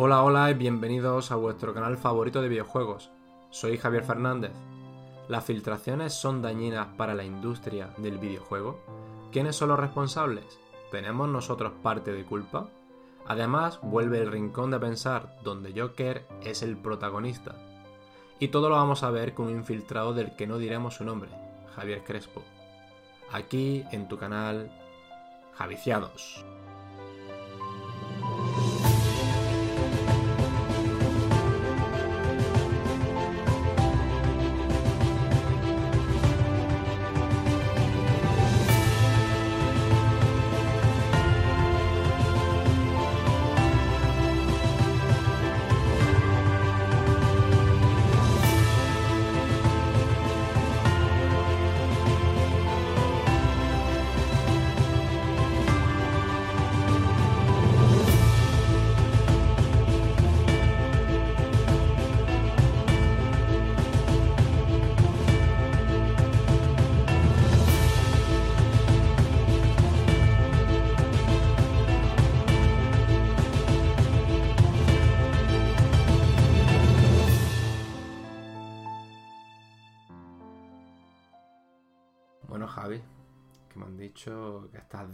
Hola, hola y bienvenidos a vuestro canal favorito de videojuegos. Soy Javier Fernández. ¿Las filtraciones son dañinas para la industria del videojuego? ¿Quiénes son los responsables? ¿Tenemos nosotros parte de culpa? Además, vuelve el rincón de pensar donde Joker es el protagonista. Y todo lo vamos a ver con un infiltrado del que no diremos su nombre, Javier Crespo. Aquí en tu canal Javiciados.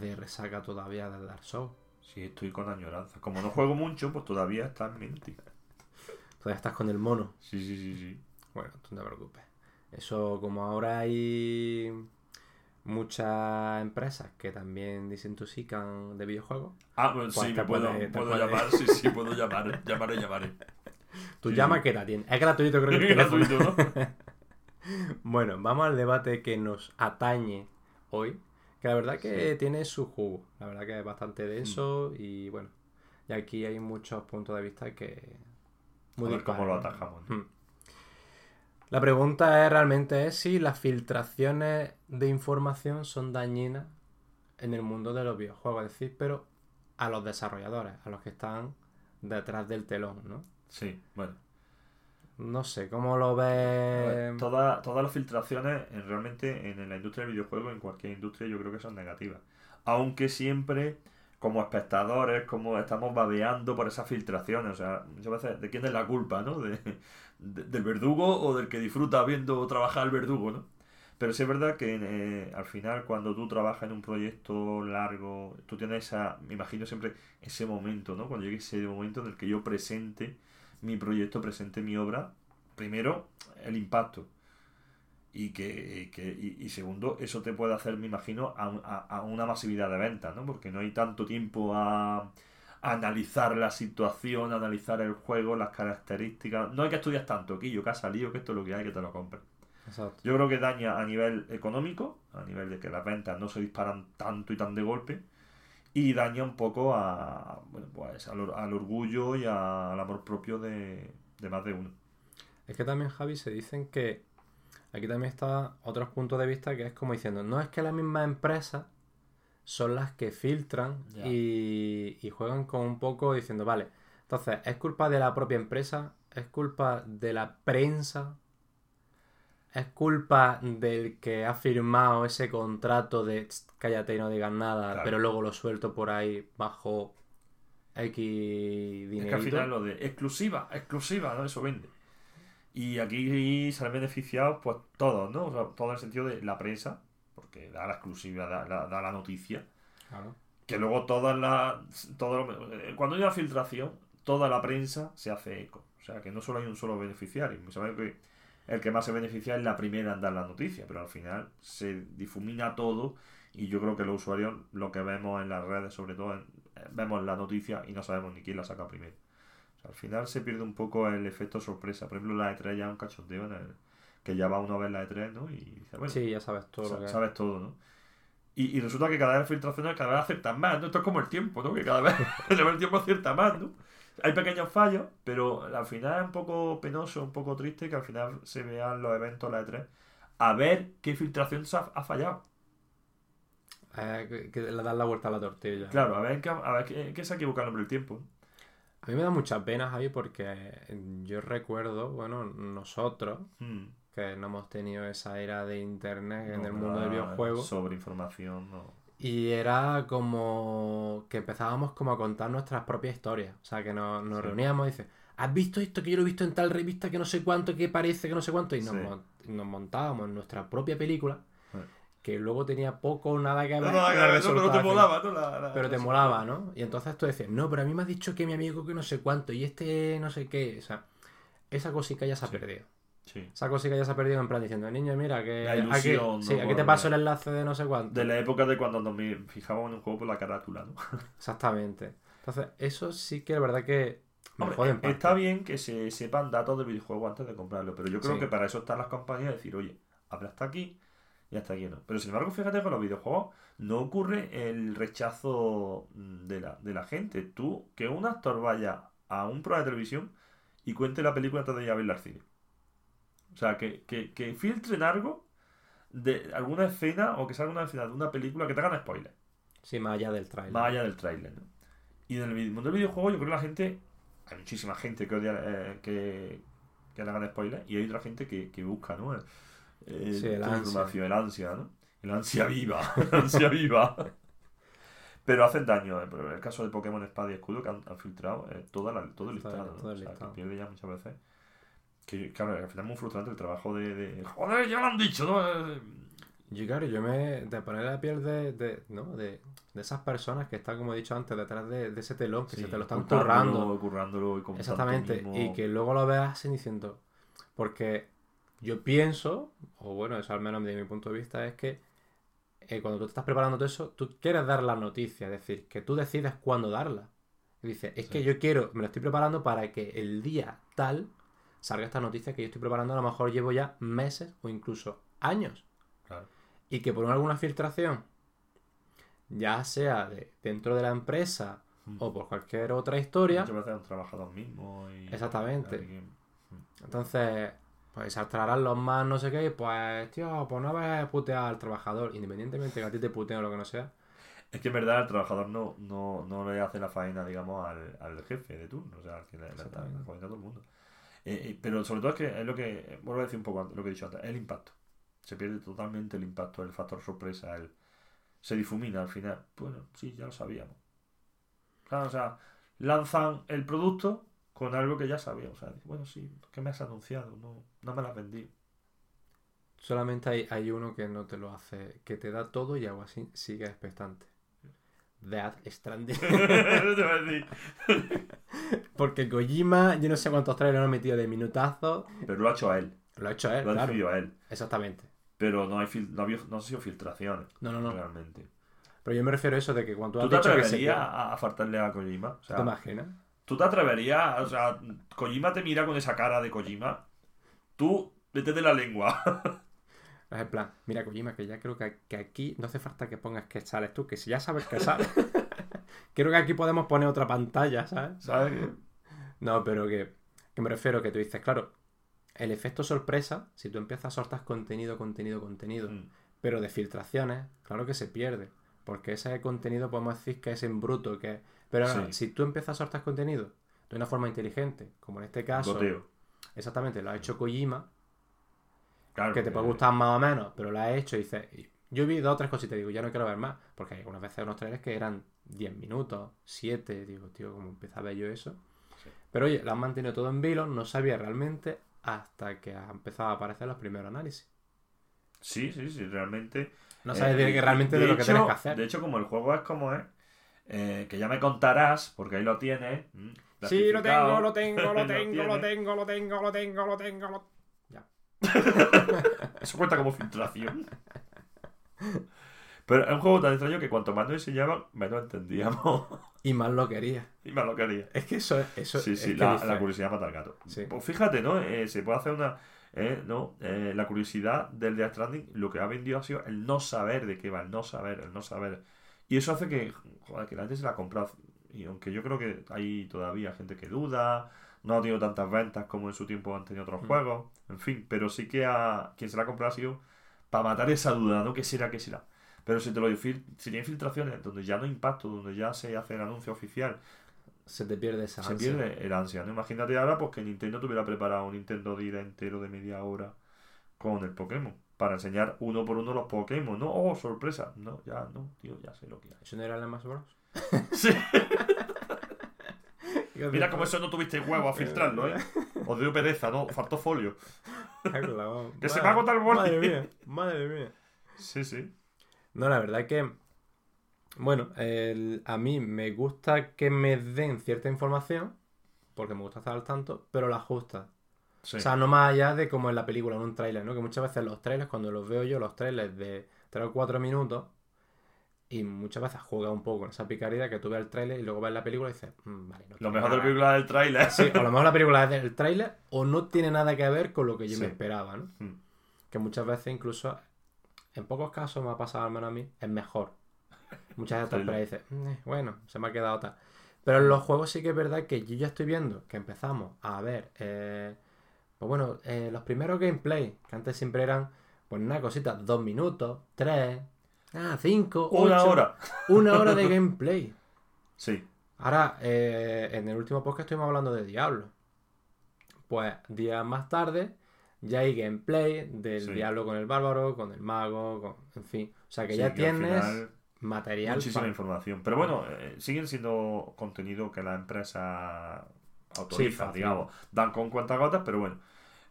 De resaca todavía del Dark Souls. Sí, estoy con añoranza. Como no juego mucho, pues todavía está en mente. Todavía estás con el mono. Sí, sí, sí, sí. Bueno, tú no te preocupes. Eso, como ahora hay muchas empresas que también desintoxican de videojuegos. Ah, bueno, Pues sí, te me puedo, puede- puedo puede- llamar, sí, sí, puedo llamar, llamaré, llamaré. Tú Sí. llama que te atiende. Es gratuito, creo que Es gratuito, ¿no? Bueno, vamos al debate que nos atañe hoy. Que la verdad que Sí. tiene su jugo. La verdad que es bastante denso y bueno. Y aquí hay muchos puntos de vista que. A ver cómo lo atajamos. ¿no? Hmm. La pregunta es realmente es si las filtraciones de información son dañinas en el mundo de los videojuegos, es decir, pero a los desarrolladores, a los que están detrás del telón, ¿no? Sí, bueno. No sé, ¿cómo lo ves? toda- todas las filtraciones en- realmente en la industria del videojuego, en cualquier industria, yo creo que son negativas. Aunque siempre, como espectadores, como estamos babeando por esas filtraciones. O sea, muchas veces, ¿de quién es la culpa, no? De, de- del verdugo o del que disfruta viendo trabajar el verdugo, ¿no? Pero sí es verdad que eh, al final, cuando tú trabajas en un proyecto largo, tú tienes esa, me imagino siempre ese momento, ¿no? Cuando llegue ese momento en el que yo presente mi proyecto, presente mi obra, primero, el impacto. Y, que, y que- y- y segundo, eso te puede hacer, me imagino, a, a- a una masividad de ventas, ¿no? Porque no hay tanto tiempo a, a analizar la situación, a analizar el juego, las características. No hay que estudiar tanto, Quillo, que ha salido, que esto es lo que hay, que te lo compres. Exacto. Yo creo que daña a nivel económico, a nivel de que las ventas no se disparan tanto y tan de golpe, y daña un poco a, bueno, pues, al, al orgullo y a- al amor propio de, de más de uno. Es que también, Javi, se dicen que aquí también está otros puntos de vista que es como diciendo, no es que las mismas empresas son las que filtran y juegan con un poco diciendo, vale, entonces, ¿es culpa de la propia empresa? ¿Es culpa de la prensa? ¿Es culpa del que ha firmado ese contrato de "Tst, cállate y no digas nada, Claro. pero luego lo suelto por ahí bajo X dinero? Es que al final lo de exclusiva, exclusiva, ¿no? Eso vende. Y aquí salen beneficiados, pues todos, ¿no? O sea, todo en el sentido de la prensa, porque da la exclusiva, da, da- da la noticia. Que luego todas las. Todo eh, cuando hay una filtración, toda la prensa se hace eco. O sea, que no solo hay un solo beneficiario. Que el que más se beneficia es la primera en dar la noticia, pero al final se difumina todo. Y yo creo que los usuarios, lo que vemos en las redes, sobre todo, en- eh, vemos la noticia y no sabemos ni quién la saca primero. O al final se pierde un poco el efecto sorpresa. Por ejemplo, la E3 ya es un cachondeo en el, que ya va uno a ver la E3, ¿no? Y dice, bueno, Sí, ya sabes todo sabes todo, ¿no? Y, y resulta que cada vez las filtraciones cada vez acertan más, ¿no? Esto es como el tiempo, ¿no? Que cada vez el tiempo acierta más, ¿no? Hay pequeños fallos, pero al final es un poco penoso, un poco triste que al final se vean los eventos la E3 a ver qué filtración se ha, ha fallado. Eh, que, que le das la vuelta a la tortilla. Claro, a ver, qué, a ver qué, qué se ha equivocado por el tiempo. A mí me da mucha pena, Javi, porque yo recuerdo, bueno, nosotros, Hmm. que no hemos tenido esa era de internet en el mundo del videojuego. Sobre información, no. Y era como que empezábamos como a contar nuestras propias historias. O sea, que nos, nos Sí. reuníamos y dices, ¿has visto esto que yo lo he visto en tal revista que no sé cuánto, que parece que no sé cuánto? Y nos, Sí. mon- nos montábamos nuestra propia película, Sí. que luego tenía poco o nada que ver No, no, el no, pero te molaba, ¿no? La- la- Pero te la- molaba, ¿no? Y entonces tú decías, no, pero a mí me has dicho que mi amigo que no sé cuánto y este no sé qué. O sea, esa cosica ya se ha perdido. Sí. Esa cosica ya se ha perdido en plan diciendo, niño, mira, que La aquí, ilusión, sí, aquí te paso el enlace de no sé cuánto. De la época de cuando nos fijábamos en un juego por la carátula, ¿no? Exactamente. Entonces, eso sí que es verdad que me Hombre, eh, está bien que se sepan datos del videojuego antes de comprarlo, pero yo creo Sí. que para eso están las compañías de decir, oye, habla hasta aquí y hasta aquí no. Pero sin embargo, fíjate que con los videojuegos no ocurre el rechazo de la, de la gente. Tú, que un actor vaya a un programa de televisión y cuente la película antes de ir a verla al cine. O sea, que, que, que filtren algo de alguna escena o que salga una escena de una película que te hagan spoiler. Sí, más allá del trailer. Más allá del tráiler, ¿no? Y en el mundo del videojuego yo creo que la gente... Hay muchísima gente que odia eh, que, que le hagan spoilers y hay otra gente que, que busca, ¿no? Eh, Sí, el ansia. el ansia, ¿no? El ansia viva, el ansia viva. Pero hacen daño, ¿eh? Pero en el caso de Pokémon Espada y Escudo que han, han filtrado eh, toda la- todo el listado, ¿no? todo el o sea, listado. que pierde ya muchas veces. Que, claro, al final es muy frustrante el trabajo de, de, Joder, ya lo han dicho, ¿no? Yo, claro, yo me. de poner la piel de, de, ¿no? de, de esas personas que están, como he dicho antes, detrás de, de ese telón, que sí, se te lo están currando. currándolo y con Exactamente. Y que luego lo veas así diciendo. Porque yo pienso, o bueno, eso al menos desde mi punto de vista, es que eh, cuando tú te estás preparando todo eso, tú quieres dar la noticia, es decir, que tú decides cuándo darla. Y dices, es que yo quiero, me lo estoy preparando para que el día tal salga esta noticia que yo estoy preparando, a lo mejor llevo ya meses o incluso años. Claro. Y que por alguna filtración, ya sea de, dentro de la empresa Mm. o por cualquier otra historia, Muchas veces han trabajado mismos y... Exactamente. alguien- Entonces, pues se artrarán los más no sé qué, y pues, tío, pues no vas a putear al trabajador, independientemente que a ti te puteen o lo que no sea. Es que en verdad el trabajador no, no, no le hace la faena, digamos, al, al jefe de turno, o sea, al que le, le faena a todo el mundo. Eh, eh, pero sobre todo es que es lo que, vuelvo a decir un poco antes, lo que he dicho antes, el impacto. Se pierde totalmente el impacto, el factor sorpresa, el, se difumina al final. Bueno, sí, ya lo sabíamos. Claro, o sea, lanzan el producto con algo que ya sabíamos. O sea, bueno, sí, ¿qué me has anunciado? No, no me lo has vendido. Solamente hay, hay uno que no te lo hace, que te da todo y algo así sigue expectante. Death Stranding. A. Porque Kojima, yo no sé cuántos trailers han metido de minutazos. Pero lo ha hecho a él, Lo ha hecho él, lo ha claro. decidido a él. Exactamente. Pero no, hay no, había- no han sido filtraciones, No, no, no. realmente. Pero yo me refiero a eso de que cuando tú ¿Tú has te atreverías a, a faltarle a Kojima? O ¿Tú sea, te imaginas? ¿Tú te atreverías? O sea, Kojima te mira con esa cara de Kojima. Tú, vete de la lengua. Es en plan, mira Kojima, que ya creo que, que aquí no hace falta que pongas que sales tú, que si ya sabes que sales. creo que aquí podemos poner otra pantalla, ¿sabes? ¿Sabes? No, pero que, que me refiero que tú dices, claro, el efecto sorpresa, si tú empiezas a soltar contenido, contenido, contenido, Mm, pero de filtraciones, claro que se pierde. Porque ese contenido podemos decir que es en bruto, que Pero Sí. si tú empiezas a soltar contenido de una forma inteligente, como en este caso, Goteo. exactamente, lo ha hecho Kojima, Claro, que te puede eh, gustar más o menos, pero lo ha hecho y dices, yo vi dos o tres cositas, digo, ya no quiero ver más, porque hay algunas veces unos trailers que eran 10 minutos, 7, digo, tío, ¿cómo empieza a ver yo eso? Sí. Pero oye, lo han mantenido todo en vilo, no sabía realmente hasta que ha empezado a aparecer los primeros análisis. Sí, sí, sí, realmente. No Eh, sabes de, y- realmente de, lo que tienes que hacer. De hecho, como el juego es como es, eh, que ya me contarás, porque ahí lo tienes. mm, Sí, lo tengo, lo tengo, lo tengo, lo tengo, lo tengo, lo tengo, lo tengo, lo... Ya. Eso cuenta como filtración. Pero es un juego tan extraño que cuanto más nos enseñaban, menos entendíamos. Y más lo quería. y más lo quería. Es que eso, eso Sí, es sí, la, curiosidad mata al gato. Sí. Pues fíjate, ¿no? Eh, se puede hacer una. eh, ¿no? Eh, la curiosidad del Death Stranding, lo que ha vendido ha sido el no saber de qué va, el no saber, el no saber. Y eso hace que, joder, que la gente se la ha comprado. Y aunque yo creo que hay todavía gente que duda, no ha tenido tantas ventas como en su tiempo han tenido otros Mm. juegos, en fin, pero sí que a quien se la ha comprado ha sido para matar esa duda, ¿no? ¿Qué será, qué será? Pero si te lo si tiene filtraciones donde ya no hay impacto, donde ya se hace el anuncio oficial, se te pierde esa se ansia. pierde el ansia, ¿no? Imagínate ahora pues que Nintendo tuviera preparado un Nintendo Direct entero de media hora con el Pokémon. Para enseñar uno por uno los Pokémon, ¿no? Oh, sorpresa. No, ya no, tío, ya sé lo que hay. ¿Eso no era el Smash Bros? Sí. Mira cómo eso no tuviste huevo a filtrarlo, ¿eh? Os dio pereza, ¿no? Faltó folio. Que se me ha agotado el boli. Madre mía, madre mía. Sí, sí. No, la verdad que. Bueno, el- a mí me gusta que me den cierta información, porque me gusta estar al tanto, pero la justa. sí. O sea, no más allá de como en la película, en un tráiler, ¿no? Que muchas veces los trailers, cuando los veo yo, los trailers de 3 o 4 minutos, y muchas veces juega un poco con esa picardía que tú ves el tráiler y luego ves la película y dices, "Mm, vale, no lo mejor de la nada". película del tráiler. Sí, o a lo mejor la película es del tráiler o no tiene nada que ver con lo que yo me esperaba, ¿no? Mm. Que muchas veces incluso, en pocos casos me ha pasado al menos a mí, es mejor. Muchas veces pero dices, "Mm, eh, bueno, se me ha quedado tal. Pero en los juegos sí que es verdad que yo ya estoy viendo que empezamos a ver, eh, pues bueno, eh, los primeros gameplay, que antes siempre eran, pues una cosita, dos minutos, tres, ah, cinco, Una ocho, hora. Una hora de gameplay. Sí. Ahora, eh, en el último podcast estuvimos hablando de Diablo. Pues días más tarde ya hay gameplay del Sí. Diablo con el bárbaro, con el mago, con... en fin. O sea que Sí, ya tienes final- material Muchísima para- información. Pero bueno, eh, siguen siendo contenido que la empresa autoriza, digamos. Dan con cuentagotas, pero bueno.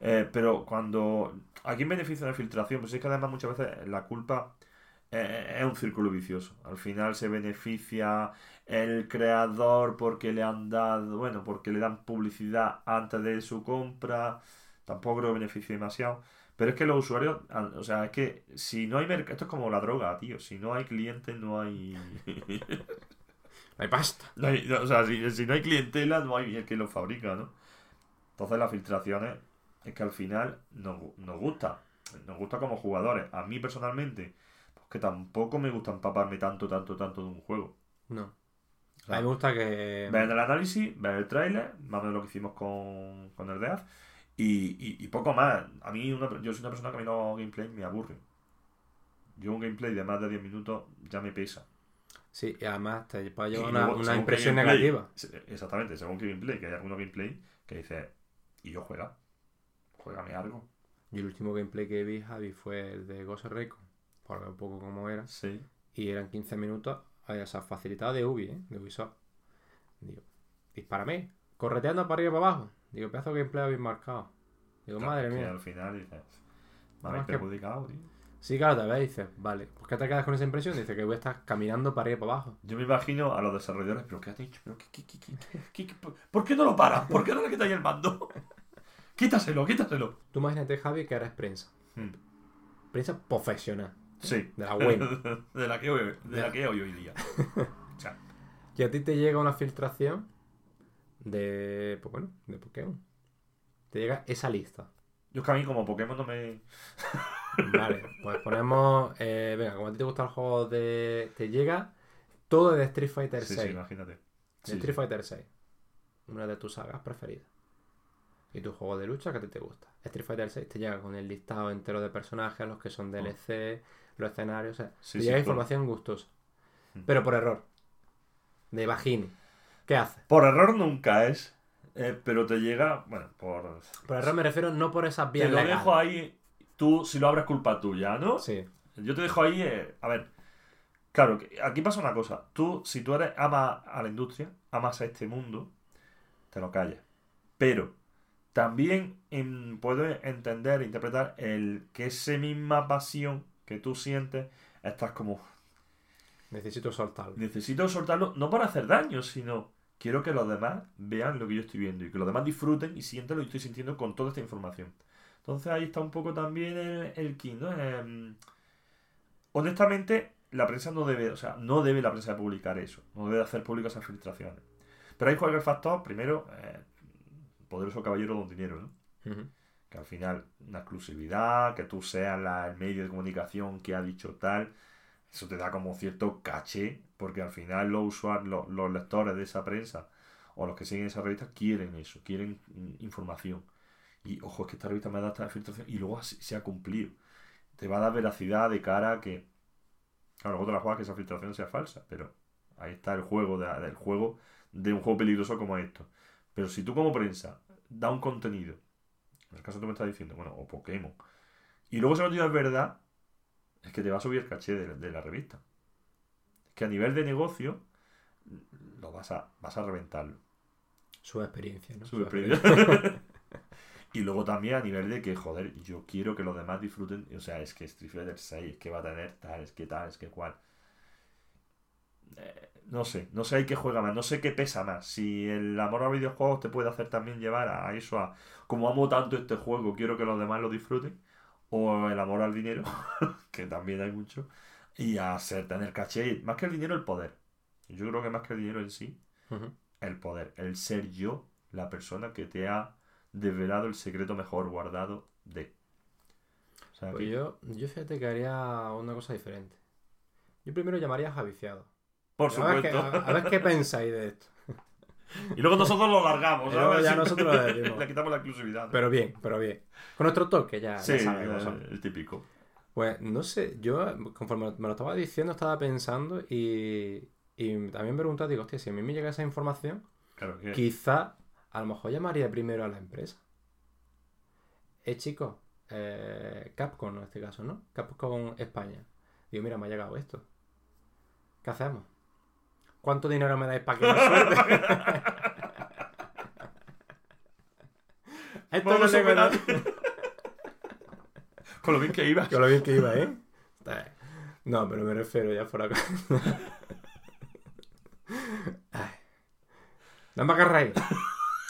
Eh, pero cuando. Aquí en beneficio de la filtración, pues es que además muchas veces la culpa eh, es un círculo vicioso. Al final se beneficia el creador porque le han dado. Bueno, porque le dan publicidad antes de su compra. Tampoco creo que beneficie demasiado. Pero es que los usuarios, o sea, es que si no hay mercado, esto es como la droga, tío. Si no hay clientes, no hay. No hay pasta. no hay- no, o sea, si, si no hay clientela, no hay el que lo fabrica, ¿no? Entonces, las filtraciones es que al final nos, nos gusta. Nos gusta como jugadores. A mí personalmente, que tampoco me gusta empaparme tanto, tanto, tanto de un juego. No. O sea, A mí me gusta que... ver el análisis, ver el tráiler, más o menos lo que hicimos con, con el Death, y, y, y poco más. A mí, una- yo soy una persona que a mí los gameplay me aburre. Yo un gameplay de más de 10 minutos ya me pesa. Sí, y además te puede llevar una, luego, una impresión gameplay- negativa. Exactamente, según qué gameplay, que hay algunos gameplay que dice y yo juega, juégame algo. Y el último gameplay que vi, Javi, fue el de Ghost Recon. Por ver un poco cómo era. Sí. Y eran 15 minutos, eh, o sea, facilitado de Ubi, ¿eh? De Ubisoft. Digo, dispárame, correteando para arriba y para abajo. Digo, pedazo de gameplay habéis marcado. Digo, madre mía. al final dices, me habéis perjudicado, tío. Sí, claro, te ves dices, vale, ¿por qué te quedas con esa impresión? Dice que voy a estar caminando para arriba y para abajo. Yo me imagino a los desarrolladores, pero ¿qué has dicho? ¿Pero qué, qué, qué, qué- ¿Por qué no lo paras? ¿Por qué no le quitáis el mando? quítaselo, quítaselo. Tú imagínate, Javi, que eres prensa. Hmm. Prensa profesional. Sí. De la buena. de la que hoy, de la que hoy hoy día. O sea, Y a ti te llega una filtración de, pues bueno, de Pokémon. Te llega esa lista. yo es que a mí como Pokémon no me... Vale, pues ponemos, eh, venga, como a ti te gusta el juego de... Te llega todo de Street Fighter Sí, 6. sí, imagínate. de Sí, Street sí. Fighter 6. Una de tus sagas preferidas. Y tu juego de lucha que a ti te gusta. Street Fighter 6 te llega con el listado entero de personajes, los que son DLC, los escenarios, o sea. Sí, llega claro. información gustosa. Mm. Pero por error. De Vagini. ¿Qué hace? Por error nunca es, eh, pero te llega, bueno, por... Por error me refiero no por esas vías Te lo legales. dejo ahí, tú si lo abres culpa tuya, ¿no? Sí. Yo te dejo ahí, eh, a ver, claro, aquí pasa una cosa, tú si tú eres ama a la industria, amas a este mundo, te lo callas. Pero también em, puedes entender, interpretar el que esa misma pasión que tú sientes, estás como, Necesito soltarlo. necesito soltarlo, no para hacer daño, sino quiero que los demás vean lo que yo estoy viendo y que los demás disfruten y sientan lo que estoy sintiendo con toda esta información. Entonces ahí está un poco también el, el key, ¿no? Em, honestamente, la prensa no debe, o sea, no debe la prensa publicar eso, no debe hacer públicas esas filtraciones. Pero juega el factor, primero, eh, poderoso caballero don dinero, ¿no? Ujú. Que al final, una exclusividad, que tú seas la- el medio de comunicación que ha dicho tal, eso te da como cierto caché, porque al final los usuarios, los, lectores de esa prensa o los que siguen esa revista quieren eso, quieren información. Y ojo, es que esta revista me ha dado esta filtración y luego se ha cumplido. Te va a dar veracidad de cara a que. Claro, luego te la juegas que esa filtración sea falsa, pero ahí está el juego de, del juego de un juego peligroso como esto. Pero si tú como prensa da un contenido, en el caso tú me estás diciendo, bueno, o Pokémon, y luego ese contenido es verdad, es que te va a subir el caché de, de la revista. Es que a nivel de negocio, lo vas a, vas a reventarlo. Su experiencia, ¿no? Su Su experiencia. y luego también a nivel de que, joder, yo quiero que los demás disfruten. O sea, es que Street Fighter 6 es que va a tener tal, es que tal, es que cual. Eh, no sé, no sé ahí qué juega más, no sé qué pesa más. Si el amor a videojuegos te puede hacer también llevar a eso, a como amo tanto este juego, quiero que los demás lo disfruten. O el amor al dinero, que también hay mucho. Y a ser, tener caché. Más que el dinero, el poder. Yo creo que más que el dinero en sí, el poder, el ser yo la persona que te ha desvelado el secreto mejor guardado de. O sea, Pues que- yo, yo fíjate que haría una cosa diferente. Yo primero llamaría a Javiciado. Por A ver, qué, supuesto. a, ver qué pensáis de esto. Y luego nosotros lo largamos, ¿sabes? ya nosotros lo decimos. Le quitamos la exclusividad. Pero bien, pero bien. Con nuestro toque ya, sí, ya son. el, el típico. Pues no sé, yo conforme me lo estaba diciendo estaba pensando y, y también me preguntaba, digo, hostia, si a mí me llega esa información, Claro que. quizá a lo mejor llamaría primero a la empresa. Eh, chicos, eh, Capcom en este caso, ¿no? Capcom España. Digo, mira, me ha llegado esto. ¿Qué hacemos? ¿Cuánto dinero me dais para que me suelte? Esto no Vamos a tengo nada. operar. Con lo bien que iba. Con lo bien que iba, ¿eh? No, pero me refiero ya fuera. Ay. No me agarráis.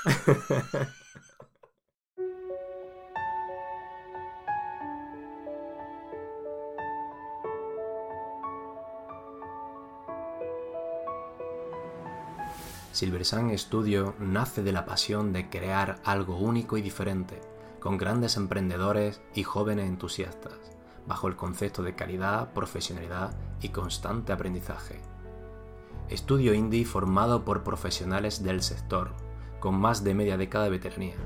Silver Sun Studio nace de la pasión de crear algo único y diferente, con grandes emprendedores y jóvenes entusiastas, bajo el concepto de calidad, profesionalidad y constante aprendizaje. Estudio indie formado por profesionales del sector, con más de media década de veteranía,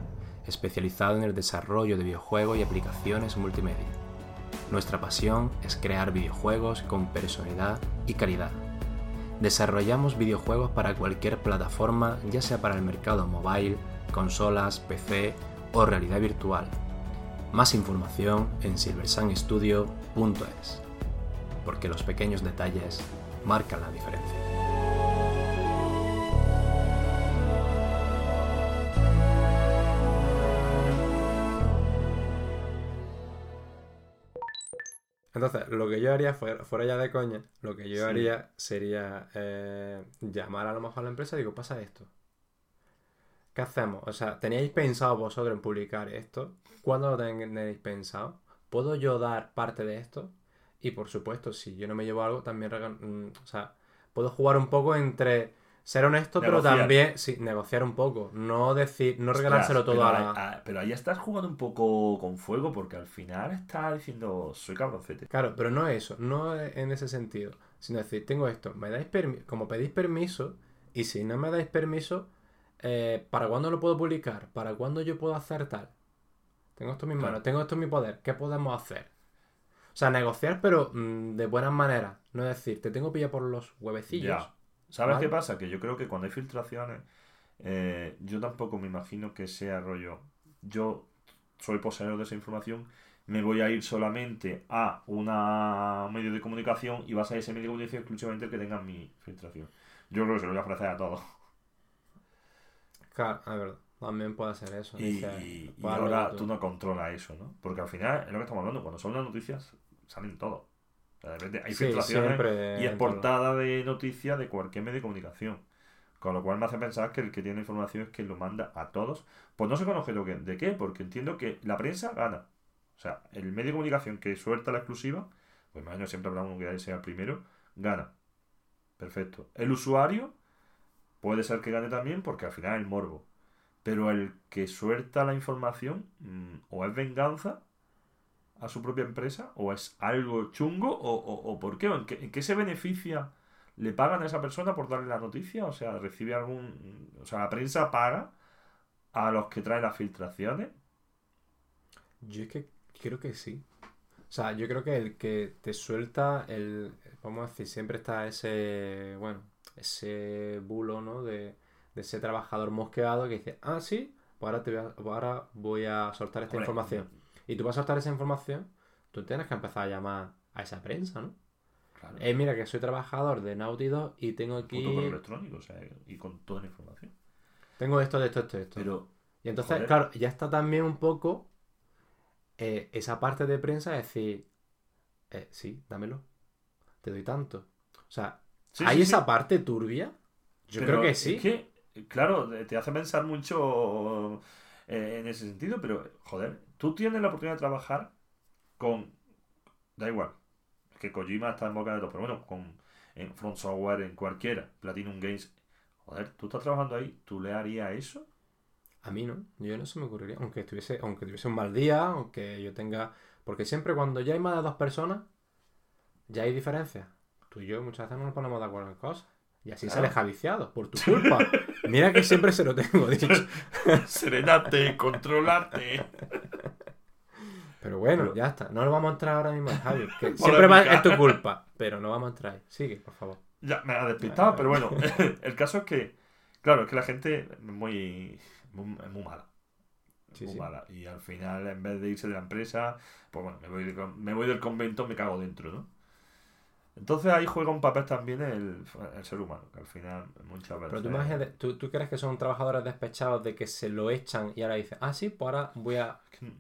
especializado en el desarrollo de videojuegos y aplicaciones multimedia. Nuestra pasión es crear videojuegos con personalidad y calidad. Desarrollamos videojuegos para cualquier plataforma, ya sea para el mercado mobile, consolas, PC o realidad virtual. Más información en silversunstudio.es, porque los pequeños detalles marcan la diferencia. Entonces, lo que yo haría, fuera, fuera ya de coña, lo que yo Sí. haría sería eh, llamar a lo mejor a la empresa y digo, pasa esto. ¿Qué hacemos? O sea, ¿teníais pensado vosotros en publicar esto? ¿Cuándo lo tenéis pensado? ¿Puedo yo dar parte de esto? Y por supuesto, si yo no me llevo algo, también mm, o sea, puedo jugar un poco entre ser honesto, pero también sí, negociar un poco. No decir, no regalárselo Ostras, todo a pero, la. pero ahí estás jugando un poco con fuego porque al final estás diciendo soy cabroncete. Claro, pero no eso, no en ese sentido, sino decir, tengo esto, me dais permiso, como pedís permiso, y si no me dais permiso, eh, ¿para cuándo lo puedo publicar? ¿Para cuándo yo puedo hacer tal? Tengo esto en mis Claro. manos, tengo esto en mi poder, ¿qué podemos hacer? O sea, negociar, pero mm, de buenas maneras, no decir, te tengo pillado por los huevecillos. Ya. ¿Sabes Vale. qué pasa? Que yo creo que cuando hay filtraciones, eh, yo tampoco me imagino que sea rollo. Yo soy poseedor de esa información, me voy a ir solamente a una un medio de comunicación y va a ser ese medio de comunicación exclusivamente el que tenga mi filtración. Yo creo que se lo voy a ofrecer a todos. Claro, es verdad, también puede ser eso. Y, ahora tú. tú no controlas eso, ¿no? Porque al final es lo que estamos hablando. Cuando son las noticias, salen todos. O sea, de repente hay Sí, filtraciones siempre y es todo. portada de noticias de cualquier medio de comunicación. Con lo cual me hace pensar que el que tiene información es quien lo manda a todos. Pues no sé con objeto de qué, porque entiendo que la prensa gana. O sea, el medio de comunicación que suelta la exclusiva, pues imagino siempre habrá uno que sea el primero, gana. Perfecto. El usuario puede ser que gane también porque al final es el morbo. Pero el que suelta la información mm, o es venganza a su propia empresa o es algo chungo o, o, por qué, ¿En qué, en qué se beneficia ¿Le pagan a esa persona por darle la noticia? O sea, recibe algún... O sea, la prensa paga a los que traen las filtraciones. Yo es que creo que sí. O sea, yo creo que el que te suelta el... Vamos a decir, siempre está ese... Bueno, ese bulo, ¿no? De, ese trabajador mosqueado que dice, ah, sí, pues ahora, te voy, a, pues ahora voy a soltar esta información. Y tú vas a soltar esa información, tú tienes que empezar a llamar a esa prensa, ¿no? Eh, mira que soy trabajador de Naughty Dog y tengo aquí... electrónico, o sea, y con toda la información. Tengo esto, de esto, esto, esto. Pero, y entonces, claro, ya está también un poco eh, esa parte de prensa decir, eh, sí, dámelo, te doy tanto. O sea, ¿hay esa parte turbia? Yo creo que sí. Es que, claro, te hace pensar mucho en ese sentido, pero, joder, tú tienes la oportunidad de trabajar con... Da igual, que Kojima está en boca de todo, pero bueno, con en Front Software, en cualquiera, Platinum Games, joder, tú estás trabajando ahí, ¿tú le harías eso? A mí no, yo no se me ocurriría, aunque estuviese, aunque tuviese un mal día, aunque yo tenga, porque siempre cuando ya hay más de dos personas, ya hay diferencias. Tú y yo muchas veces no nos ponemos de acuerdo en cosas. Y así se aleja viciado, por tu culpa. Mira que siempre se lo tengo dicho. Serenate, controlarte. Pero bueno, ya está. No lo vamos a entrar ahora mismo, Javi. Que siempre va, es tu culpa. Pero no vamos a entrar. Sigue, por favor. Ya, me ha despistado, pero bueno. el caso es que, claro, es que la gente es muy, muy, es muy mala. muy mala. Y al final, en vez de irse de la empresa, pues bueno, me voy, me voy del convento, me cago dentro, ¿no? Entonces ahí juega un papel también el, ser humano, que al final muchas veces... Pero tú, ¿tú, crees que son trabajadores despechados de que se lo echan y ahora dicen, ah, sí, pues ahora voy a,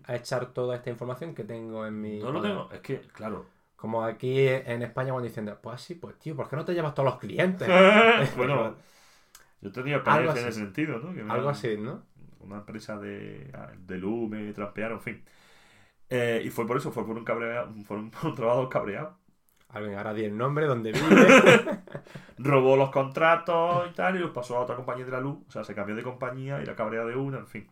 echar toda esta información que tengo en mi... No lo tengo, es que, claro... Como aquí en España cuando dicen, pues sí, pues tío, ¿por qué no te llevas todos los clientes? bueno, yo tenía experiencia en ese sentido, ¿no? algo así, ¿no? Una empresa de, de luz me trampearon, en fin. Eh, y fue por eso, fue por un, cabreado, por un, un trabajo cabreado Alguien ahora di el nombre, donde vive. Robó los contratos y tal, y los pasó a otra compañía de la luz. O sea, se cambió de compañía y la cabrea de una, en fin.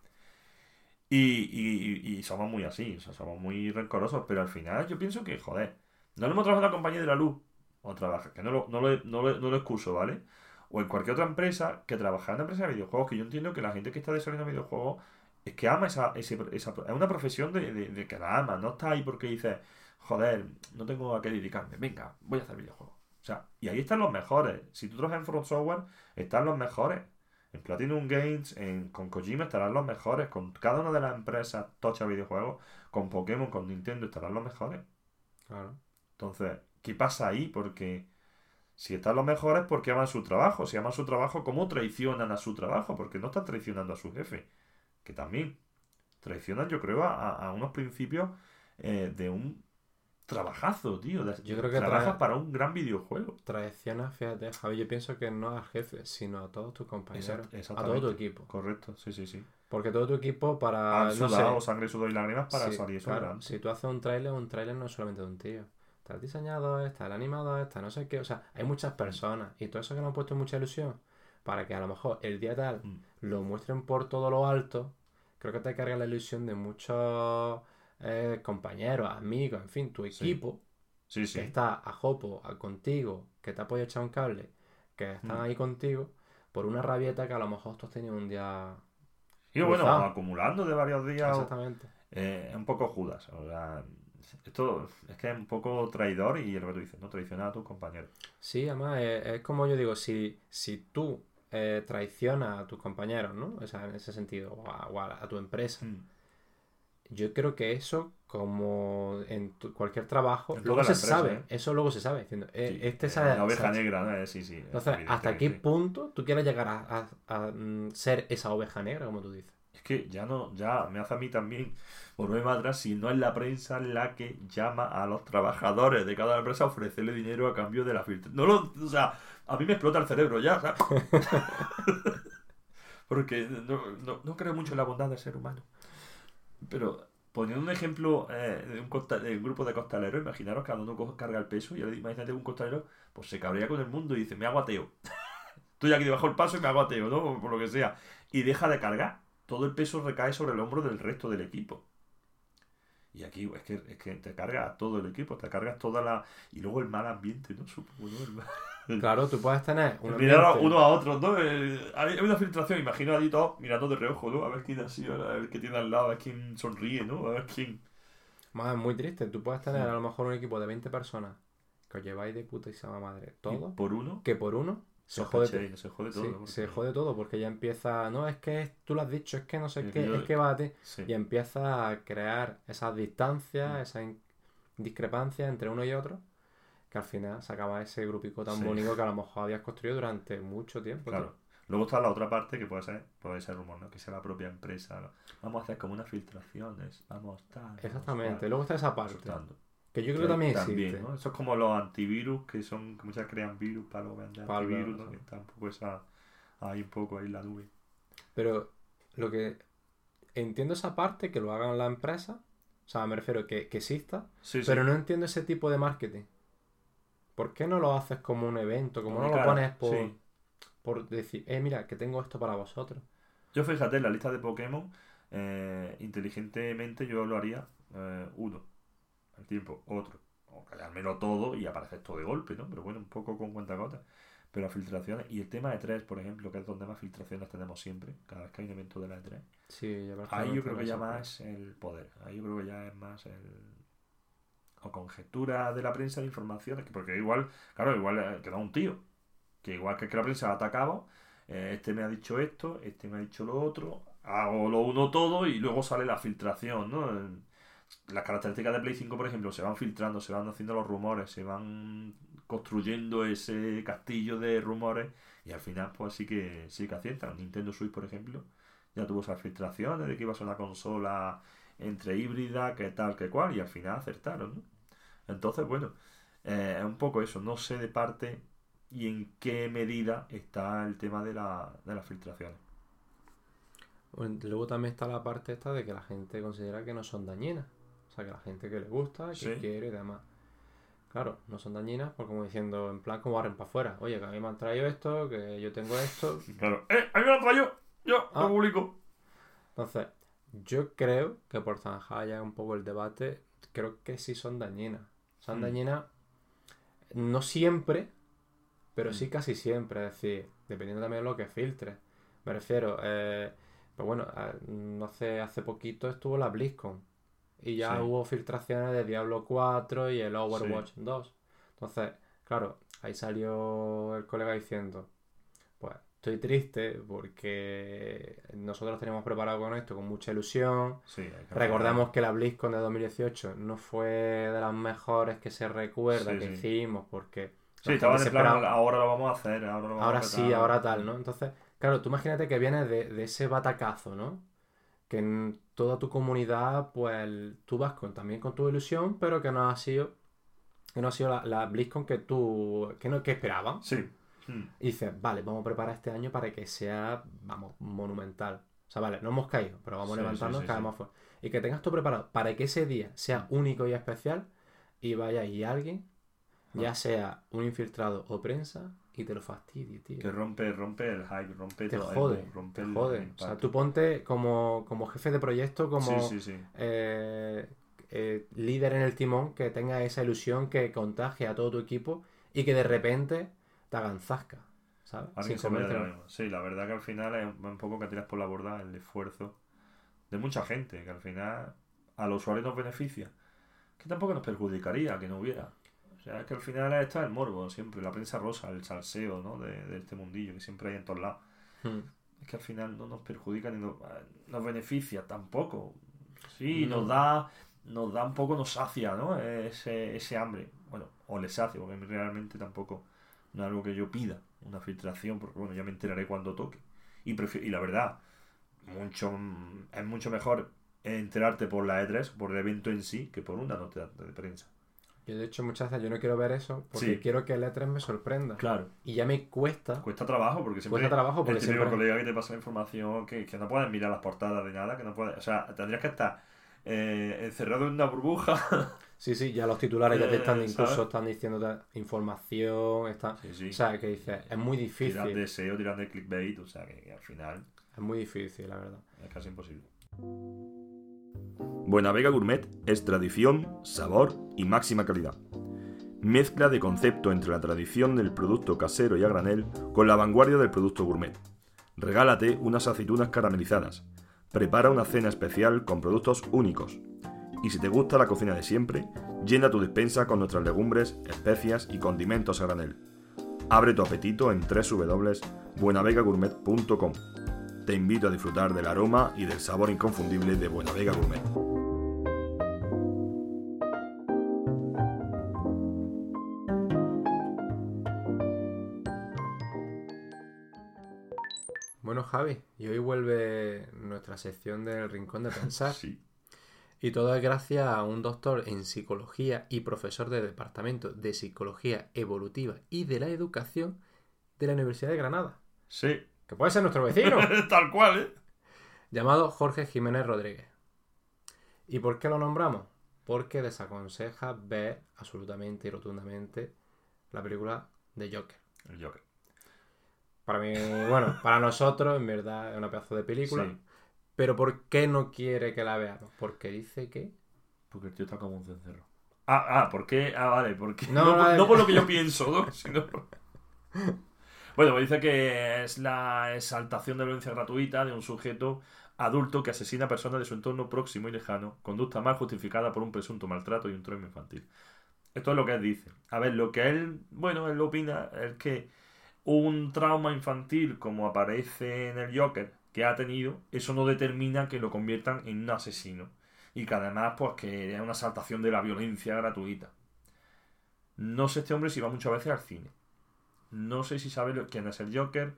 Y, somos muy así, o sea, somos muy rencorosos, pero al final yo pienso que, joder, no le hemos trabajado en la compañía de la luz, o trabaja, que no lo, no, lo, no, lo, excuso, ¿vale? O en cualquier otra empresa que trabaja en una empresa de videojuegos, que yo entiendo que la gente que está desarrollando videojuegos es que ama esa, esa, es una profesión de, de, que la ama, no está ahí porque dice, joder, no tengo a qué dedicarme, venga, voy a hacer videojuegos. O sea, y ahí están los mejores. Si tú trabajas en Front Software, están los mejores. En Platinum Games, en, con Kojima estarán los mejores. Con cada una de las empresas tocha videojuegos, con Pokémon, con Nintendo, estarán los mejores. Claro. Entonces, ¿qué pasa ahí? Porque si están los mejores, porque aman su trabajo. Si aman su trabajo, ¿cómo traicionan a su trabajo? Porque no están traicionando a su jefe. Que también traicionan, yo creo, a, unos principios eh, de un trabajazo, tío. Yo creo que trabajas para un gran videojuego. Traicionas, fíjate, Javi, yo pienso que no al jefe, sino a todos tus compañeros. a todo tu equipo. Correcto, sí, sí, sí. Porque todo tu equipo para. Han sudado sangre, sudor y lágrimas para salir claro, Si tú haces un trailer, un trailer no es solamente de un tío. Está el diseñador, está el animador, está no sé qué. O sea, hay muchas personas. Y todo eso que nos han puesto mucha ilusión. Para que a lo mejor el día tal mm. lo muestren por todo lo alto. Creo que te carga la ilusión de muchos eh, compañeros, amigos, en fin, tu equipo, que está a jopo, a contigo, que te ha podido echar un cable, que están mm. ahí contigo, por una rabieta que a lo mejor tú has tenido un día. Y bueno, acumulando de varios días. Exactamente. Eh, es un poco Judas. O sea, esto es que es un poco traidor y lo que tú dices, ¿no? Traicionar a tus compañeros. Sí, además es, como yo digo, si, si tú eh, traicionas a tus compañeros, ¿no? O sea, en ese sentido, o a, tu empresa. Mm yo creo que eso, como en cualquier trabajo, luego se sabe. ¿eh? Eso luego se sabe. Diciendo, eh, este la oveja negra, ¿no? sí, sí. Entonces, ¿hasta qué punto tú quieres llegar a, mm, ser esa oveja negra, como tú dices? Es que ya no, ya me hace a mí también volverme atrás si no es la prensa la que llama a los trabajadores de cada empresa a ofrecerle dinero a cambio de la filtra. No lo, o sea, a mí me explota el cerebro ya, Porque no, no creo mucho en la bondad del ser humano. Pero, poniendo un ejemplo eh, de, un grupo de costaleros, imaginaros cada uno carga el peso y ahora imagínate un costalero pues se cabrea con el mundo y dice, me hago ateo. Estoy aquí debajo del paso y me hago ateo, ¿no? Por lo que sea. Y deja de cargar. Todo el peso recae sobre el hombro del resto del equipo. Y aquí es que, es que te cargas todo el equipo, te cargas toda la... Y luego el mal ambiente, ¿no? Supongo, ¿no? El mal- Claro, tú puedes tener un Mirar uno a otro, ¿no? Eh, hay una filtración, imagino allí todos mirando de reojo, ¿no? A ver quién sido, a ver qué tiene al lado, a ver quién sonríe, ¿no? A ver quién... Más es muy triste. Tú puedes tener Sí. a lo mejor un equipo de 20 personas que os lleváis de madre Y todo, por uno, que por uno se se jode, se todo. sí, se jode todo porque ya empieza, no, es que tú lo has dicho, es que no sé Es qué, que yo- es que va ti. Sí. Y empieza a crear esas distancias, Mm. esas discrepancias entre uno y otro, que al final se acaba ese grupico tan Sí. bonito que a lo mejor habías construido durante mucho tiempo. Claro. Luego está la otra parte que puede ser, puede ser rumor, ¿no? Que sea la propia empresa, ¿no? Vamos a hacer como unas filtraciones, vamos tal. vamos Exactamente. Luego está esa parte, que yo creo que también También, existe. ¿no? Eso es como los antivirus, que son, que muchas crean virus para luego vender Para antivirus, ¿no? Que tampoco esa... Hay un poco ahí la nube. Pero lo que entiendo esa parte que lo hagan la empresa, o sea, me refiero que, que exista, Sí, sí. pero no entiendo ese tipo de marketing. ¿Por qué no lo haces como un evento? Como no lo Claro, pones por, sí. por decir, eh, mira, que tengo esto para vosotros? Yo fíjate, en la lista de Pokémon, eh, inteligentemente yo lo haría eh, uno al tiempo, otro. O callármelo todo y aparecer todo de golpe, ¿no? Pero bueno, un poco con cuentagotas. Pero las filtraciones, y el tema de 3, por ejemplo, que es donde más filtraciones tenemos siempre, cada vez que hay un evento de la E3. Sí, ya Ahí yo creo que ya eso, más el poder. Ahí yo creo que ya es más el. O conjetura de la prensa de informaciones. que- Porque igual, claro, igual eh, queda un tío. Que igual que, la prensa ha atacado, eh, este me ha dicho esto, este me ha dicho lo otro, hago lo uno todo y luego sale la filtración, ¿no? Las características de Play 5, por ejemplo, se van filtrando, se van haciendo los rumores, se van construyendo ese castillo de rumores y al final, pues sí que sí que aciertan. Nintendo Switch, por ejemplo, ya tuvo esas filtraciones de que iba a ser una consola entre híbrida, que tal, que cual, y al final acertaron, ¿no? Entonces, bueno, eh, es un poco eso, no sé de parte y en qué medida está el tema de, la, de las filtraciones. Bueno, Luego también está la parte esta de que la gente considera que no son dañinas. O sea, que la gente que le gusta, que Sí. quiere y demás. Claro, no son dañinas, pues como diciendo, en plan como barren para afuera. Oye, que a mí me han traído esto, que yo tengo esto. Claro, ¡eh! ¡A mí me lo han traído! ¡Yo! Ah. ¡Lo publico! Entonces, yo creo que por zanjar ya un poco el debate, creo que sí son dañinas. Son Mm. no siempre, pero Mm. sí casi siempre. Es decir, dependiendo también de lo que filtres. Me refiero, eh, pues bueno, hace, hace poquito estuvo la BlizzCon. Y ya Sí. hubo filtraciones de Diablo 4 y el Overwatch 2. Entonces, claro, ahí salió el colega diciendo, estoy triste porque nosotros teníamos preparado con esto con mucha ilusión. Sí, Recordamos que la BlizzCon de 2018 no fue de las mejores que se recuerda Sí, que sí. hicimos porque Sí, gente en plan, ahora lo vamos a hacer, ahora lo vamos ahora a sí, ahora tal, ¿no? Entonces, claro, tú imagínate que vienes de, de ese batacazo, ¿no? Que en toda tu comunidad, pues tú vas con, también con tu ilusión, pero que no ha sido, que no ha sido la, la BlizzCon que tú, que no, que esperaban. Sí. Mm. Y dices, vale, vamos a preparar este año para que sea, vamos, monumental. O sea, vale, no hemos caído, pero vamos Sí, levantando sí, sí, cada más fuerte. Y que tengas todo preparado para que ese día sea único y especial y vaya y alguien, ya sea un infiltrado o prensa, y te lo fastidie, tío. Que rompe, rompe el hype, rompe Te todo jode, rompe te el jode. O sea, tú ponte como, como jefe de proyecto, como eh, eh, líder en el timón, que tenga esa ilusión que contagie a todo tu equipo y que de repente te hagan zasca, ¿sabes? Sin se. Sí, la verdad que al final es un poco que tiras por la borda el esfuerzo de mucha gente, que al final a los usuarios nos beneficia. Que tampoco nos perjudicaría que no hubiera. O sea, es que al final está el morbo siempre, la prensa rosa, el salseo, ¿no? De, de este mundillo que siempre hay en todos lados. Hmm. Es que al final no nos perjudica ni nos, nos beneficia tampoco. Sí, No. nos da nos da un poco, nos sacia, ¿no? Ese, ese hambre. Bueno, o le sacia, porque realmente tampoco no es algo que yo pida, una filtración, porque bueno, ya me enteraré cuando toque. Y, prefi- y la verdad, mucho es mucho mejor enterarte por la E3, por el evento en sí, que por una nota de prensa. Yo de hecho muchas veces yo no quiero ver eso porque Sí. quiero que el E3 me sorprenda. Claro. Y ya me cuesta, Cuesta trabajo, porque siempre cuesta trabajo porque el siempre... colega que te pasa la información, que, que no puedes mirar las portadas de nada, que no puedes, o sea, tendrías que estar eh, encerrado en una burbuja. Sí, sí, ya los titulares ya te están Eh, incluso ¿sabes? están diciendo información, están... Sí, sí. O sea, que dices, es muy tiran de difícil. SEO, tiran de clickbait, o sea que, que al final Es muy difícil, la verdad. es casi imposible. Buenavega Gourmet es tradición, sabor y máxima calidad. Mezcla de concepto entre la tradición del producto casero y a granel con la vanguardia del producto gourmet. Regálate unas aceitunas caramelizadas. Prepara una cena especial con productos únicos. Y si te gusta la cocina de siempre, llena tu despensa con nuestras legumbres, especias y condimentos a granel. Abre tu apetito en www.buenavegagourmet.com. Te invito a disfrutar del aroma y del sabor inconfundible de Buenavega Gourmet. Bueno, Javi, y hoy vuelve nuestra sección del Rincón de Pensar. Sí. Y todo es gracias a un doctor en psicología y profesor del Departamento de Psicología Evolutiva y de la Educación de la Universidad de Granada, Sí. que puede ser nuestro vecino, Tal cual, ¿eh? llamado Jorge Jiménez Rodríguez. ¿Y por qué lo nombramos? Porque desaconseja ver absolutamente y rotundamente la película de Joker. El Joker. Para mí, bueno, para nosotros en verdad es una pedazo de película. Sí. Pero ¿por qué no quiere que la veamos? Porque dice que... Porque el tío está como un cencerro. Ah, ah, ¿por qué? Ah, vale, porque No, no, por- vale. no por lo que yo pienso, ¿no? Sino Bueno, pues dice que es la exaltación de violencia gratuita de un sujeto adulto que asesina a personas de su entorno próximo y lejano, conducta mal justificada por un presunto maltrato y un trauma infantil. Esto es lo que él dice. A ver, lo que él, bueno, él opina es que un trauma infantil como aparece en el Joker que ha tenido, eso no determina que lo conviertan en un asesino. Y que además, pues que es una exaltación de la violencia gratuita. No sé este hombre si va muchas veces al cine. No sé si sabe quién es el Joker.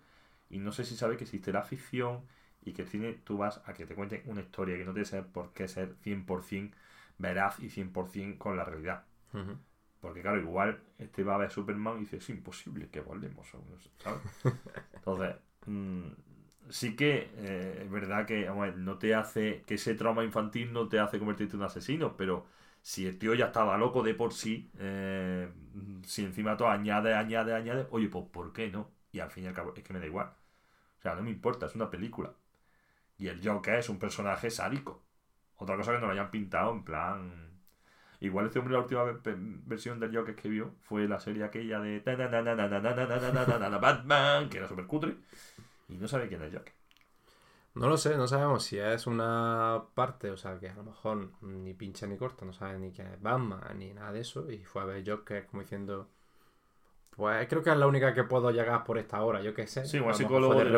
Y no sé si sabe que existe la ficción. Y que el cine tú vas a que te cuenten una historia que no tiene por qué ser 100% veraz y 100% con la realidad. Porque claro, igual este va a ver Superman y dice, es imposible que volvemos. ¿sabes? Entonces, mm, sí que eh, es verdad que no te hace, que ese trauma infantil no te hace convertirte en un asesino, pero si el tío ya estaba loco de por sí, eh, si encima todo añade, añade, añade, oye, pues ¿por qué no? Y al fin y al cabo, es que me da igual. O sea, no me importa, es una película. Y el Joker es un personaje sádico. Otra cosa que nos lo hayan pintado en plan... Igual este hombre la última versión del Joker que vio fue la serie aquella de Batman, que era súper cutre. Y no sabe quién es Joker. No lo sé, no sabemos si es una parte, o sea, que a lo mejor ni pincha ni corta, no sabe ni quién es Batman, ni nada de eso, y fue a ver Joker como diciendo, pues creo que es la única que puedo llegar por esta hora, yo qué sé. Sí, un psicólogo de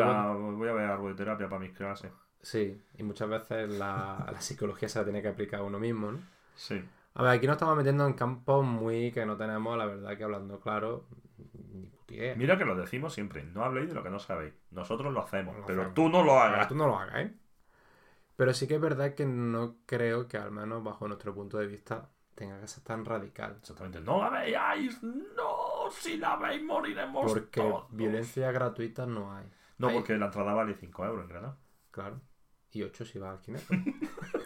voy a ver algo de terapia para mis clases. Sí, y muchas veces la, la psicología se la tiene que aplicar a uno mismo, ¿no? Sí. A ver, aquí nos estamos metiendo en campos muy que no tenemos, la verdad que hablando claro, ni puta idea. Mira que lo decimos siempre, no habléis de lo que no sabéis. Nosotros lo hacemos, Lo pero hacemos. tú no lo Pero hagas. tú no lo hagas, ¿eh? Pero sí que es verdad que no creo que, al menos bajo nuestro punto de vista, tenga que ser tan radical. Exactamente, no la veáis, no, si la veis moriremos Porque todos. violencia gratuita no hay. No, Hay- porque la entrada vale 5 euros en Granada. Claro. Y 8 si vas al kineto.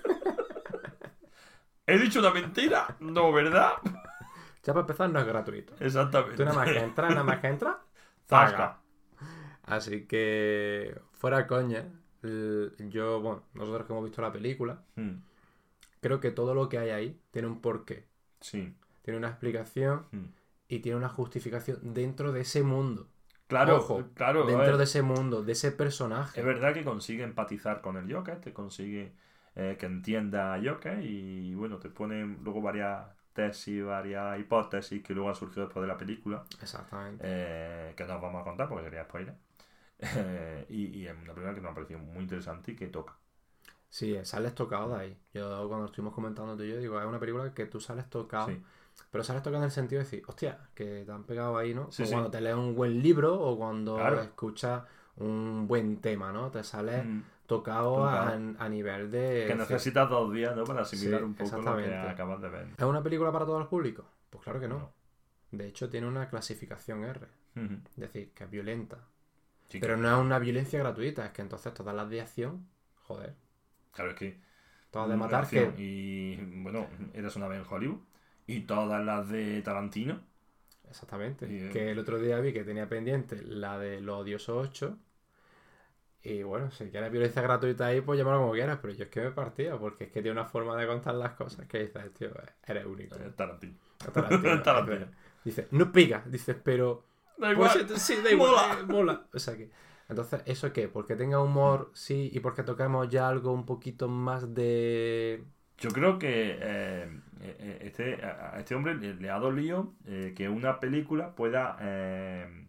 ¿He dicho una mentira? No, ¿verdad? ya para empezar no es gratuito. Exactamente. Tú nada más que entras, nada más que entras, paga. Así que, fuera coña, yo, bueno, nosotros que hemos visto la película, Hmm, creo que todo lo que hay ahí tiene un porqué, Sí. tiene una explicación Hmm. y tiene una justificación dentro de ese mundo. Claro, Ojo, claro. dentro de ese mundo, de ese personaje. Es verdad que consigue empatizar con el Joker, te consigue eh, que entienda Joker y bueno, te pone luego varias tesis, varias hipótesis que luego han surgido después de la película, Exactamente. eh, que no os vamos a contar porque sería spoiler. Eh, y, y es una película que me ha parecido muy interesante y que toca. Sí, sales tocado de ahí. Yo cuando estuvimos comentando tú y yo, digo, es una película que tú sales tocado, Sí. pero sales tocado en el sentido de decir, hostia, que te han pegado ahí, ¿no? Sí, o sí. cuando te lees un buen libro o cuando Claro. escuchas un buen tema, ¿no? Te sales Mm, tocado, A, nivel de... que necesitas dos días ¿no? para asimilar Sí, un poco lo que acabas de ver. ¿Es una película para todo el público? Pues claro que no. No. De hecho, tiene una clasificación R. Es decir, que es violenta. Sí, Pero no es una violencia gratuita, es que entonces todas las de acción, joder. Claro, es que Todas de matar que... Y bueno, eras una vez en Hollywood. Y todas las de Tarantino. Exactamente. Y, eh, Que el otro día vi que tenía pendiente la de Los Odiosos 8. Y bueno, si quieres violencia gratuita ahí, pues llámalo como quieras. Pero yo es que me partía, porque es que tiene una forma de contar las cosas que dices, tío, eres único. eh, Tarantino. Tarantino, Tarantino. Dice, no pica, dices, pero. Da Pues, igual. sí, da igual, Mola. eh, mola. O sea que. Entonces, ¿eso qué? Porque tenga humor, sí, y porque tocamos ya algo un poquito más de. Yo creo que eh, eh, este, a este hombre le, ha dolido eh, que una película pueda eh,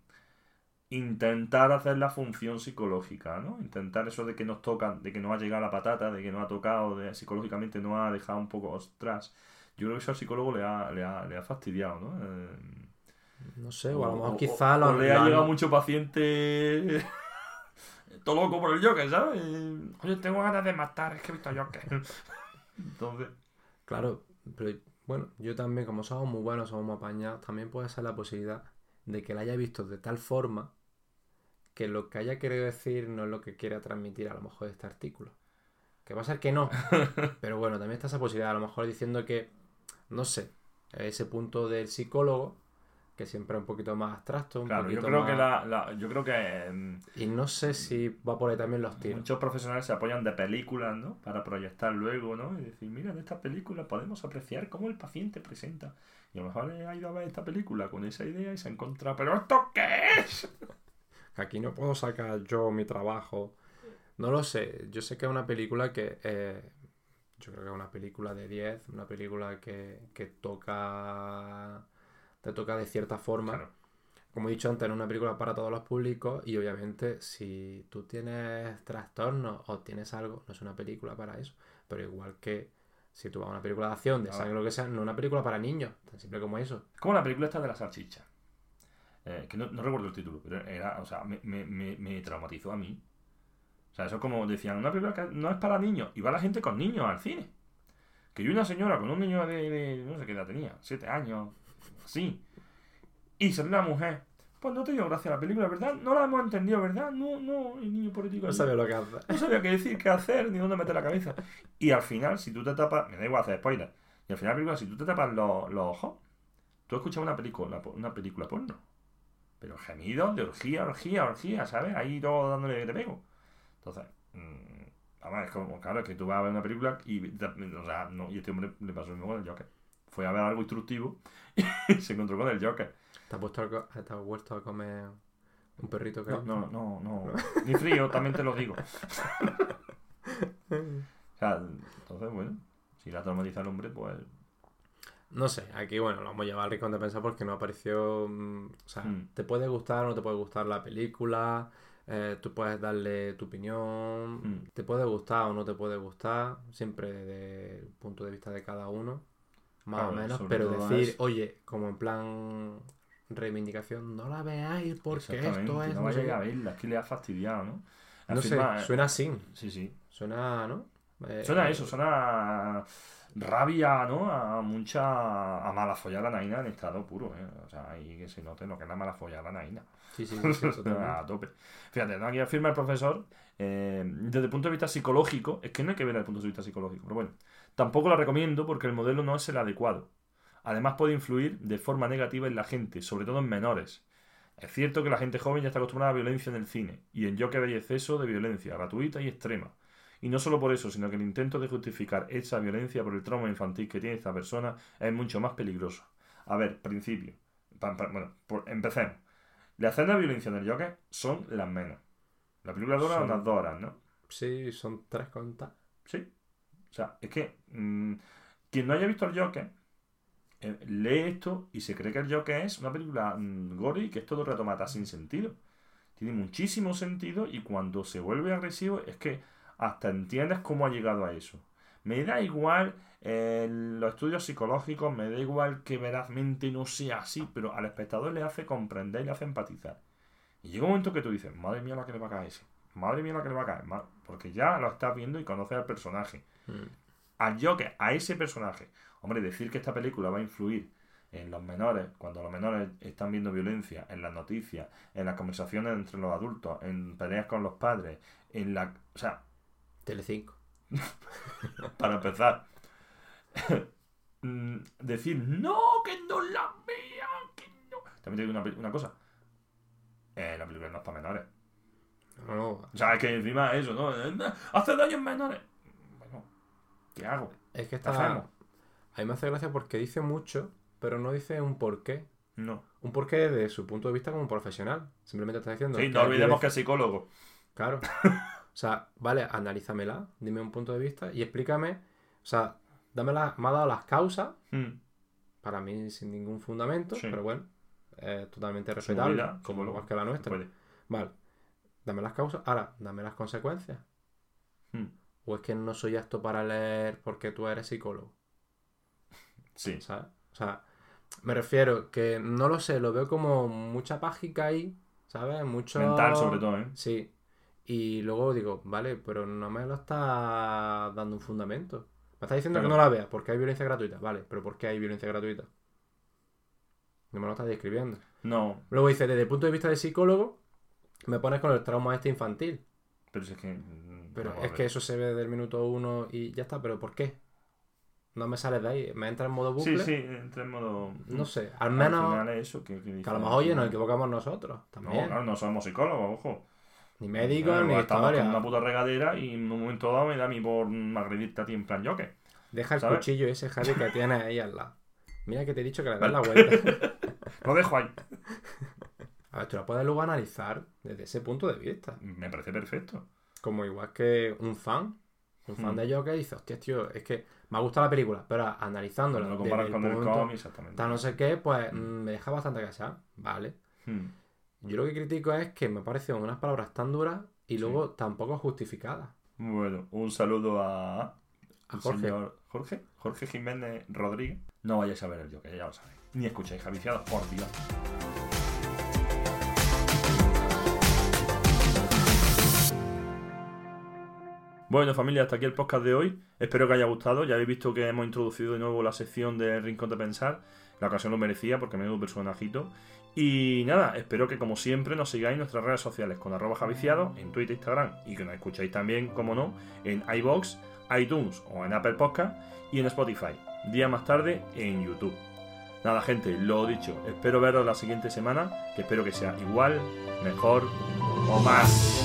intentar hacer la función psicológica, ¿no? Intentar eso de que nos tocan, de que no ha llegado la patata, de que no ha tocado, de psicológicamente no ha dejado un poco ostras. Yo creo que eso al psicólogo le ha, le ha, le ha fastidiado, ¿no? Eh, No sé, o a lo mejor o- quizá o lo. le ha llegado mucho paciente todo loco por el Joker, ¿sabes? Oye, tengo ganas de matar, es que he visto Joker. Entonces, Claro, pero bueno, yo también, como somos muy buenos, somos muy apañados, también puede ser la posibilidad de que la haya visto de tal forma que lo que haya querido decir no es lo que quiere transmitir a lo mejor este artículo. Que va a ser que no. Pero bueno, también está esa posibilidad, a lo mejor diciendo que, no sé, ese punto del psicólogo, que siempre es un poquito más abstracto, un claro, yo creo más... que la, la- yo creo que mm, Y no sé si va por ahí también los tiros. muchos profesionales se apoyan de películas, ¿no? Para proyectar luego, ¿no? Y decir, mira, en esta película podemos apreciar cómo el paciente presenta. Y a lo mejor ha ido a ver esta película con esa idea y se ha encontrado, ¿pero esto qué es? Aquí no puedo sacar yo mi trabajo. No lo sé. Yo sé que es una película que. eh, yo creo que es una película de 10. Una película que, que toca. Te toca de cierta forma. Claro. Como he dicho antes, es una película para todos los públicos. Y obviamente, si tú tienes trastornos o tienes algo, no es una película para eso. Pero igual que si tú vas a una película de acción, de sangre, lo que sea, no es una película para niños. Tan simple como eso. Es como la película esta de la salchicha. Eh, que no, no recuerdo el título, pero era, o sea, me, me, me, traumatizó a mí. O sea, eso es como decían, una película que no es para niños. Y va la gente con niños al cine. Que yo una señora con un niño de, de- no sé qué edad tenía, siete años, así. Y salió una mujer. Pues no te dio gracia la película, ¿verdad? No la hemos entendido, ¿verdad? No, no, el niño político. No sabía lo que hace. No sabía qué decir, qué hacer, ni dónde meter la cabeza. Y al final, si tú te tapas, me da igual hacer spoiler. Y al final, la película, si tú te tapas los, los ojos, tú escuchas una película, una película porno. Pero gemidos de orgía, orgía, orgía, ¿sabes? Ahí todo dándole de pego. Entonces, mm, además, es como, claro, es que tú vas a ver una película y, o sea, no, y este hombre le pasó lo mismo con el Joker. Fue a ver algo instructivo y se encontró con el Joker. ¿Te has, puesto a te has vuelto a comer un perrito que No, no, no, no. Ni frío, también te lo digo. O sea, entonces, bueno, si la traumatiza el hombre, pues. No sé, aquí bueno, lo hemos llevado al rincón de pensar porque no apareció. mm, o sea, Mm. te puede gustar o no te puede gustar la película. eh, tú puedes darle tu opinión. Mm. Te puede gustar o no te puede gustar. Siempre desde el punto de vista de cada uno. Más Claro, o menos. Pero decir, es- oye, como en plan reivindicación, no la veáis porque esto es. No vaya a qué". verla, es que le ha fastidiado, ¿no? No sé, eh, suena así. Sí, sí. Suena, ¿no? Eh, Suena eso, suena a rabia, ¿no? A mucha. a mala follada naina en estado puro, ¿eh? O sea, ahí que se note lo que es la mala follada naina. Sí, sí, a tope. Fíjate, ¿no? aquí afirma el profesor, eh, desde el punto de vista psicológico, es que no hay que ver desde el punto de vista psicológico, pero bueno, tampoco la recomiendo porque el modelo no es el adecuado. Además puede influir de forma negativa en la gente, sobre todo en menores. Es cierto que la gente joven ya está acostumbrada a la violencia en el cine, y en Joker hay exceso de violencia, gratuita y extrema. Y no solo por eso, sino que el intento de justificar esa violencia por el trauma infantil que tiene esta persona es mucho más peligroso. A ver, principio. Pa- pa- bueno, por- empecemos. Las escenas de violencia en el Joker son las menos. La película dura Son- unas dos horas, ¿no? Sí, son tres contas. Sí. O sea, es que mm, quien no haya visto el Joker eh, lee esto y se cree que el Joker es una película mm, gore y que es todo retomata sin sentido. Tiene muchísimo sentido y cuando se vuelve agresivo es que hasta entiendes cómo ha llegado a eso. Me da igual eh, los estudios psicológicos, me da igual que verazmente no sea así, pero al espectador le hace comprender y le hace empatizar. Y llega un momento que tú dices, madre mía la que le va a caer ese. Madre mía la que le va a caer. Porque ya lo estás viendo y conoces al personaje. Mm. Al Joker, a ese personaje. Hombre, decir que esta película va a influir en los menores, cuando los menores están viendo violencia, en las noticias, en las conversaciones entre los adultos, en peleas con los padres, en la... O sea, Telecinco. Para empezar. Mm, Decir, no, que no la vean, que no. También te digo una, cosa. Eh, la película no es para menores. No, no, O sea, es que encima eso, ¿no? Hace daño en menores. Bueno, ¿qué hago? es que ¿Qué está. hacemos? A mí me hace gracia porque dice mucho, pero no dice un porqué. No. Un porqué de su punto de vista como profesional. Simplemente está diciendo. Sí, no olvidemos que es psicólogo. Claro. O sea, vale, analízamela, dime un punto de vista y explícame. O sea, dame la- me ha dado las causas, Mm. para mí sin ningún fundamento, Sí. pero bueno, totalmente respetable, como supongo. igual que la nuestra. Puede. Vale, dame las causas, ahora, dame las consecuencias. Mm. O es que no soy apto para leer porque tú eres psicólogo, Sí. ¿sabes? O sea, me refiero que no lo sé, lo veo como mucha págica ahí, ¿sabes? Mucho... Mental, sobre todo, ¿eh? Sí. Y luego digo, vale, pero no me lo está dando un fundamento. Me está diciendo que no la vea porque hay violencia gratuita. Vale, pero ¿por qué hay violencia gratuita? No me lo está describiendo. No, Luego dice, desde el punto de vista de psicólogo, me pones con el trauma este infantil. pero si es que. mm, Pero es que eso se ve del minuto uno y ya está, pero ¿por qué? No me sales de ahí, me entra en modo bucle. Sí, sí, entra en modo. No sé, al Al menos final es eso, que, que que a lo mejor, oye, nos equivocamos nosotros No, también. claro, no somos psicólogos, ojo. Ni médicos, Claro, ni historia. con una puta regadera y en un momento dado me da a mí por agredirte a ti en plan yoke. Deja el ¿sabes? cuchillo ese, Javi, que tienes ahí al lado. Mira que te he dicho que le das la vuelta. Lo dejo ahí. A ver, tú la puedes luego analizar desde ese punto de vista. Me parece perfecto. Como igual que un fan. Un fan Hmm. de Joker dice, hostia, tío, es que me ha gustado la película, pero analizándola Cuando lo comparas con el cómic, exactamente. tal no sé qué, pues mm, me deja bastante callado. Vale. Hmm. Yo lo que critico es que me parecen unas palabras tan duras y luego tampoco justificadas. Bueno, un saludo a. Jorge. señor Jorge. Jorge Jiménez Rodríguez. No vayáis a ver el Joker, ya lo sabéis. Ni escucháis javiciados, por Dios. Bueno familia, hasta aquí el podcast de hoy. Espero que haya gustado. Ya habéis visto que hemos introducido de nuevo la sección de Rincón de Pensar. La ocasión lo merecía porque me dio un personajito. Y nada, espero que como siempre nos sigáis en nuestras redes sociales con arroba javiciado en Twitter, Instagram y que nos escuchéis también, como no, en iBox, iTunes o en Apple Podcast y en Spotify. Día más tarde en YouTube. Nada gente, lo dicho, espero veros la siguiente semana, que espero que sea igual, mejor o más.